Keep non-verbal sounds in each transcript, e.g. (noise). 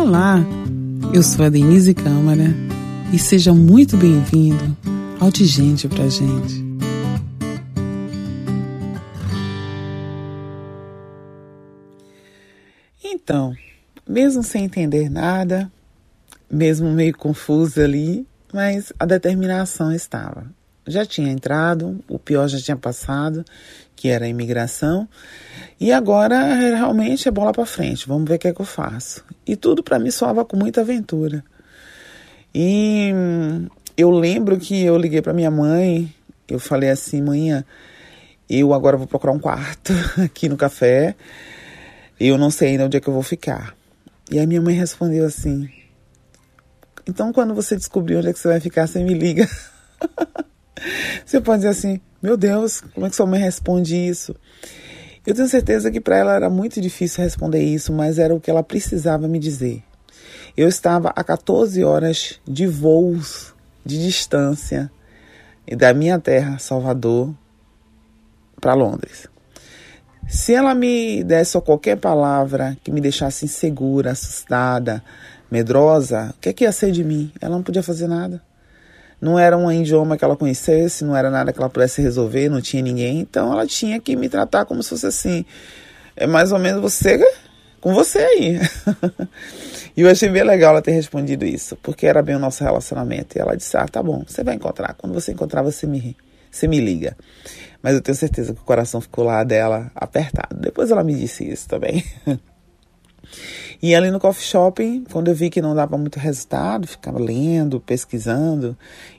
Olá, eu sou a Denise Câmara e seja muito bem-vindo ao De Gente Pra Gente. Então, mesmo sem entender nada, mesmo meio confusa ali, mas a determinação estava. Já tinha entrado, o pior já tinha passado, que era a imigração, e agora realmente é bola para frente, vamos ver o que é que eu faço. E tudo para mim soava com muita aventura. E eu lembro que eu liguei para minha mãe, eu falei assim, manhã, eu agora vou procurar um quarto (laughs) aqui no café, eu não sei ainda onde é que eu vou ficar. E aí minha mãe respondeu assim, então, quando você descobrir onde é que você vai ficar, você me liga. (laughs) você pode dizer assim: Meu Deus, como é que sua mãe responde isso? Eu tenho certeza que para ela era muito difícil responder isso, mas era o que ela precisava me dizer. Eu estava a 14 horas de voos de distância da minha terra, Salvador, para Londres. Se ela me desse qualquer palavra que me deixasse insegura, assustada, medrosa, o que, é que ia ser de mim? Ela não podia fazer nada. Não era um idioma que ela conhecesse, não era nada que ela pudesse resolver, não tinha ninguém. Então ela tinha que me tratar como se fosse assim. É mais ou menos você com você aí. (laughs) e eu achei bem legal ela ter respondido isso, porque era bem o nosso relacionamento. E ela disse: Ah, tá bom, você vai encontrar. Quando você encontrar, você me, você me liga. Mas eu tenho certeza que o coração ficou lá dela apertado. Depois ela me disse isso também. (laughs) E ali no coffee shopping, quando eu vi que não dava muito resultado, ficava lendo, pesquisando,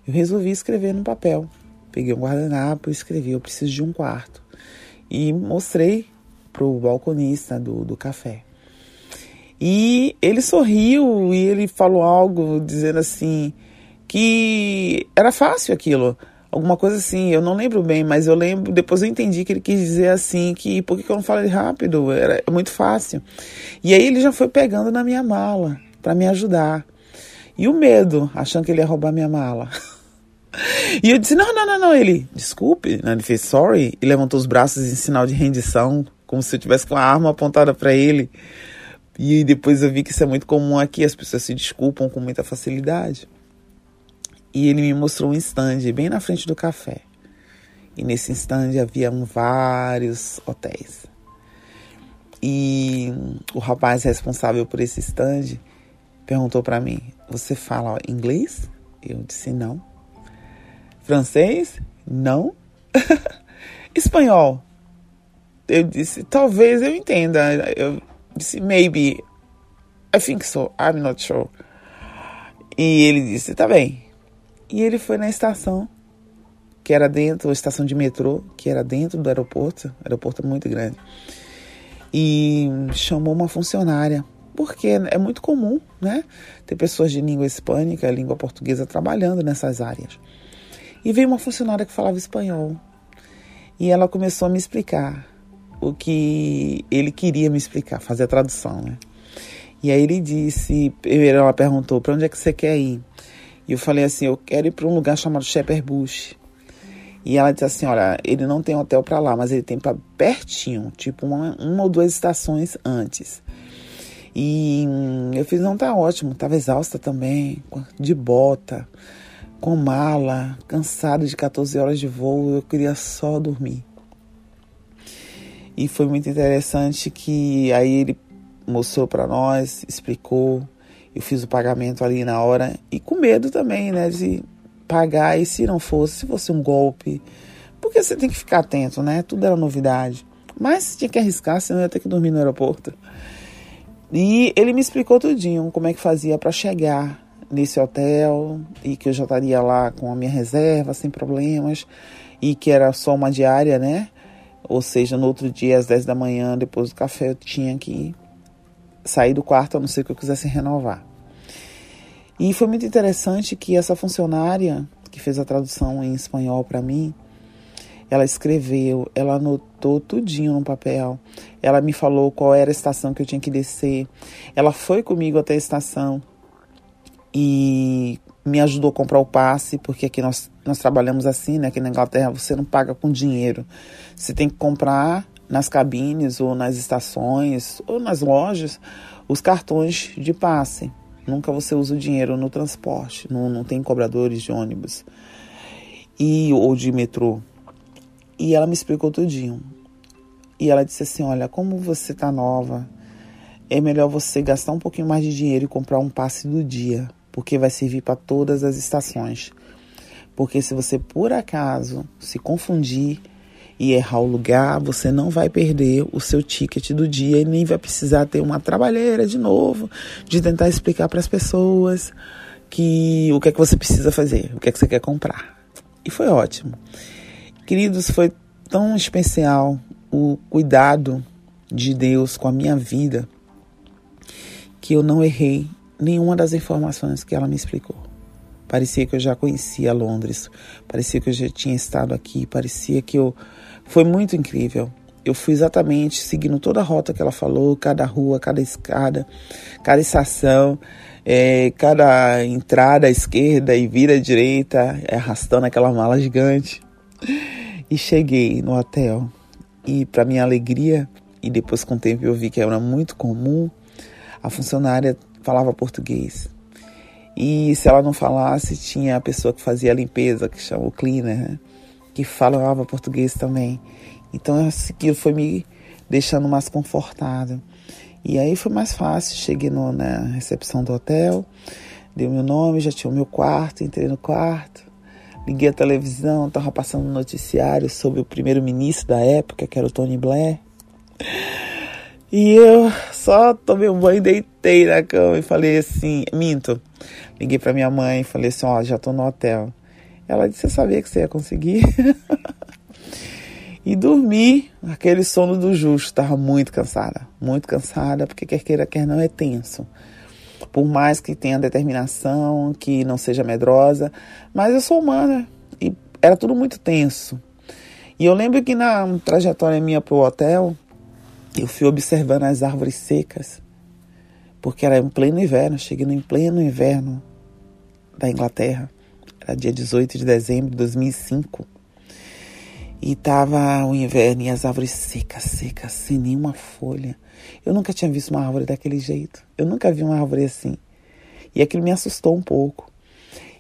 eu resolvi escrever no papel. Peguei um guardanapo e escrevi: Eu preciso de um quarto. E mostrei pro balconista do, do café. E ele sorriu e ele falou algo dizendo assim que era fácil aquilo alguma coisa assim, eu não lembro bem, mas eu lembro, depois eu entendi que ele quis dizer assim, que por que eu não falei rápido? Era muito fácil. E aí ele já foi pegando na minha mala para me ajudar. E o medo, achando que ele ia roubar minha mala. (laughs) E eu disse: não, não, não, não. Ele, desculpe. Ele fez sorry e levantou os braços em sinal de rendição, como se eu tivesse com a arma apontada para ele. E depois eu vi que isso é muito comum aqui, as pessoas se desculpam com muita facilidade e ele me mostrou um stand bem na frente do café. E nesse stand havia vários hotéis. E o rapaz responsável por esse stand perguntou para mim: Você fala inglês? Eu disse: Não. Francês? Não. (laughs) Espanhol? Eu disse: Talvez eu entenda. Eu disse: Maybe. I think so. I'm not sure. E ele disse: Tá bem. E ele foi na estação, que era dentro, a estação de metrô, que era dentro do aeroporto, aeroporto muito grande, e chamou uma funcionária, porque é muito comum, né, ter pessoas de língua hispânica, língua portuguesa trabalhando nessas áreas. E veio uma funcionária que falava espanhol, e ela começou a me explicar o que ele queria me explicar, fazer a tradução, né. E aí ele disse, ela perguntou, para onde é que você quer ir? E eu falei assim, eu quero ir para um lugar chamado Shepherd Bush. E ela disse assim, olha, ele não tem hotel para lá, mas ele tem para pertinho, tipo uma, uma ou duas estações antes. E eu fiz, não, tá ótimo, tava exausta também, de bota, com mala, cansada de 14 horas de voo, eu queria só dormir. E foi muito interessante que aí ele mostrou para nós, explicou eu fiz o pagamento ali na hora e com medo também, né, de pagar e se não fosse, se fosse um golpe, porque você tem que ficar atento, né? Tudo era novidade. Mas tinha que arriscar, senão ia ter que dormir no aeroporto. E ele me explicou tudinho como é que fazia para chegar nesse hotel e que eu já estaria lá com a minha reserva sem problemas e que era só uma diária, né? Ou seja, no outro dia às 10 da manhã, depois do café, eu tinha que sair do quarto a não ser que eu quisesse renovar. E foi muito interessante que essa funcionária que fez a tradução em espanhol para mim, ela escreveu, ela anotou tudinho no papel. Ela me falou qual era a estação que eu tinha que descer. Ela foi comigo até a estação e me ajudou a comprar o passe, porque aqui nós, nós trabalhamos assim, né? Aqui na Inglaterra você não paga com dinheiro. Você tem que comprar nas cabines ou nas estações ou nas lojas os cartões de passe. Nunca você usa o dinheiro no transporte, não, não tem cobradores de ônibus e ou de metrô. E ela me explicou tudinho. E ela disse assim: Olha, como você tá nova, é melhor você gastar um pouquinho mais de dinheiro e comprar um passe do dia, porque vai servir para todas as estações. Porque se você por acaso se confundir e errar o lugar, você não vai perder o seu ticket do dia e nem vai precisar ter uma trabalheira de novo, de tentar explicar para as pessoas que o que é que você precisa fazer, o que é que você quer comprar. E foi ótimo. Queridos, foi tão especial o cuidado de Deus com a minha vida que eu não errei nenhuma das informações que ela me explicou. Parecia que eu já conhecia Londres, parecia que eu já tinha estado aqui, parecia que eu. Foi muito incrível. Eu fui exatamente seguindo toda a rota que ela falou, cada rua, cada escada, cada estação, é, cada entrada à esquerda e vira à direita, arrastando aquela mala gigante. E cheguei no hotel. E para minha alegria, e depois com o tempo eu vi que era muito comum, a funcionária falava português. E se ela não falasse, tinha a pessoa que fazia a limpeza, que chama o cleaner, né? que falava português também. Então aquilo foi me deixando mais confortável. E aí foi mais fácil. Cheguei no, na recepção do hotel, dei o meu nome, já tinha o meu quarto, entrei no quarto. Liguei a televisão, estava passando um noticiário sobre o primeiro-ministro da época, que era o Tony Blair. E eu só tomei um banho deitei na cama e falei assim, minto. Liguei para minha mãe e falei assim, ó, já tô no hotel. Ela disse, você sabia que você ia conseguir? (laughs) e dormi, aquele sono do justo, estava muito cansada, muito cansada, porque quer queira, quer não, é tenso por mais que tenha determinação, que não seja medrosa, mas eu sou humana e era tudo muito tenso. E eu lembro que na trajetória minha para o hotel, eu fui observando as árvores secas, porque era em pleno inverno, cheguei em pleno inverno da Inglaterra, era dia 18 de dezembro de 2005. E tava o inverno e as árvores secas, secas, sem nenhuma folha. Eu nunca tinha visto uma árvore daquele jeito. Eu nunca vi uma árvore assim. E aquilo me assustou um pouco.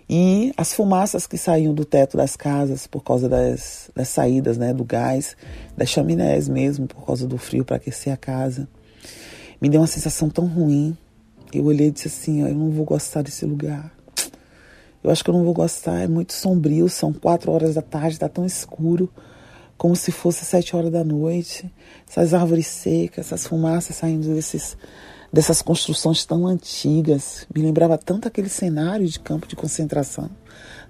E as fumaças que saíam do teto das casas por causa das, das saídas né, do gás, das chaminés mesmo, por causa do frio para aquecer a casa, me deu uma sensação tão ruim. Eu olhei e disse assim: eu não vou gostar desse lugar. Eu acho que eu não vou gostar, é muito sombrio, são quatro horas da tarde, está tão escuro como se fosse sete horas da noite, essas árvores secas, essas fumaças saindo desses, dessas construções tão antigas. Me lembrava tanto aquele cenário de campo de concentração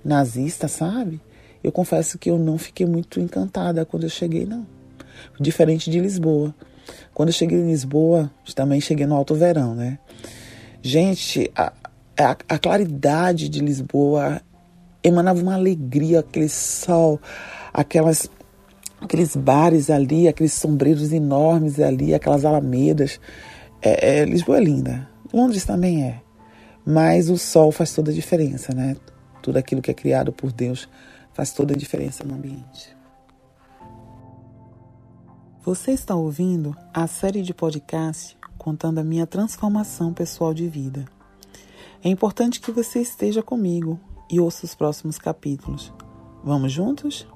nazista, sabe? Eu confesso que eu não fiquei muito encantada quando eu cheguei, não. Diferente de Lisboa. Quando eu cheguei em Lisboa, também cheguei no alto verão, né? Gente, a, a, a claridade de Lisboa emanava uma alegria, aquele sol, aquelas aqueles bares ali, aqueles sombreiros enormes ali, aquelas alamedas. É, é, Lisboa é linda. Londres também é. Mas o sol faz toda a diferença, né? Tudo aquilo que é criado por Deus faz toda a diferença no ambiente. Você está ouvindo a série de podcast contando a minha transformação pessoal de vida. É importante que você esteja comigo e ouça os próximos capítulos. Vamos juntos?